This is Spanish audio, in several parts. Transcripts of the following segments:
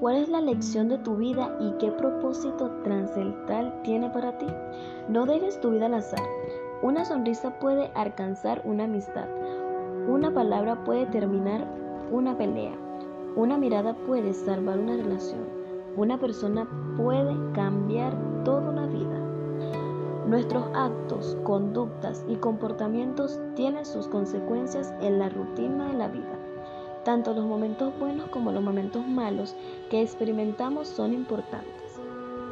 ¿Cuál es la lección de tu vida y qué propósito trascendental tiene para ti? No dejes tu vida al azar. Una sonrisa puede alcanzar una amistad. Una palabra puede terminar una pelea. Una mirada puede salvar una relación. Una persona puede cambiar toda una vida. Nuestros actos, conductas y comportamientos tienen sus consecuencias en la rutina de la vida. Tanto los momentos buenos como los momentos malos que experimentamos son importantes.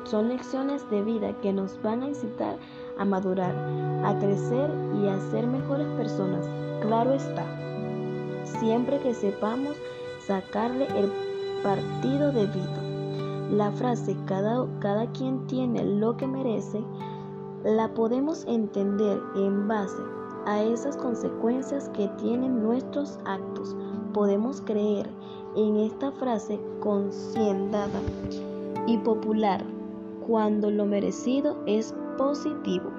Son lecciones de vida que nos van a incitar a madurar, a crecer y a ser mejores personas. Claro está, siempre que sepamos sacarle el partido debido. La frase cada, cada quien tiene lo que merece la podemos entender en base a esas consecuencias que tienen nuestros actos. Podemos creer en esta frase conciendada y popular cuando lo merecido es positivo.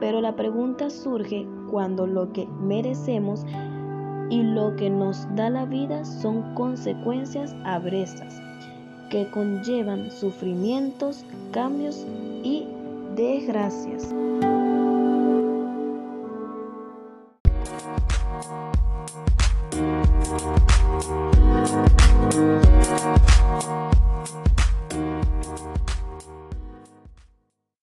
Pero la pregunta surge cuando lo que merecemos y lo que nos da la vida son consecuencias abresas que conllevan sufrimientos, cambios y desgracias.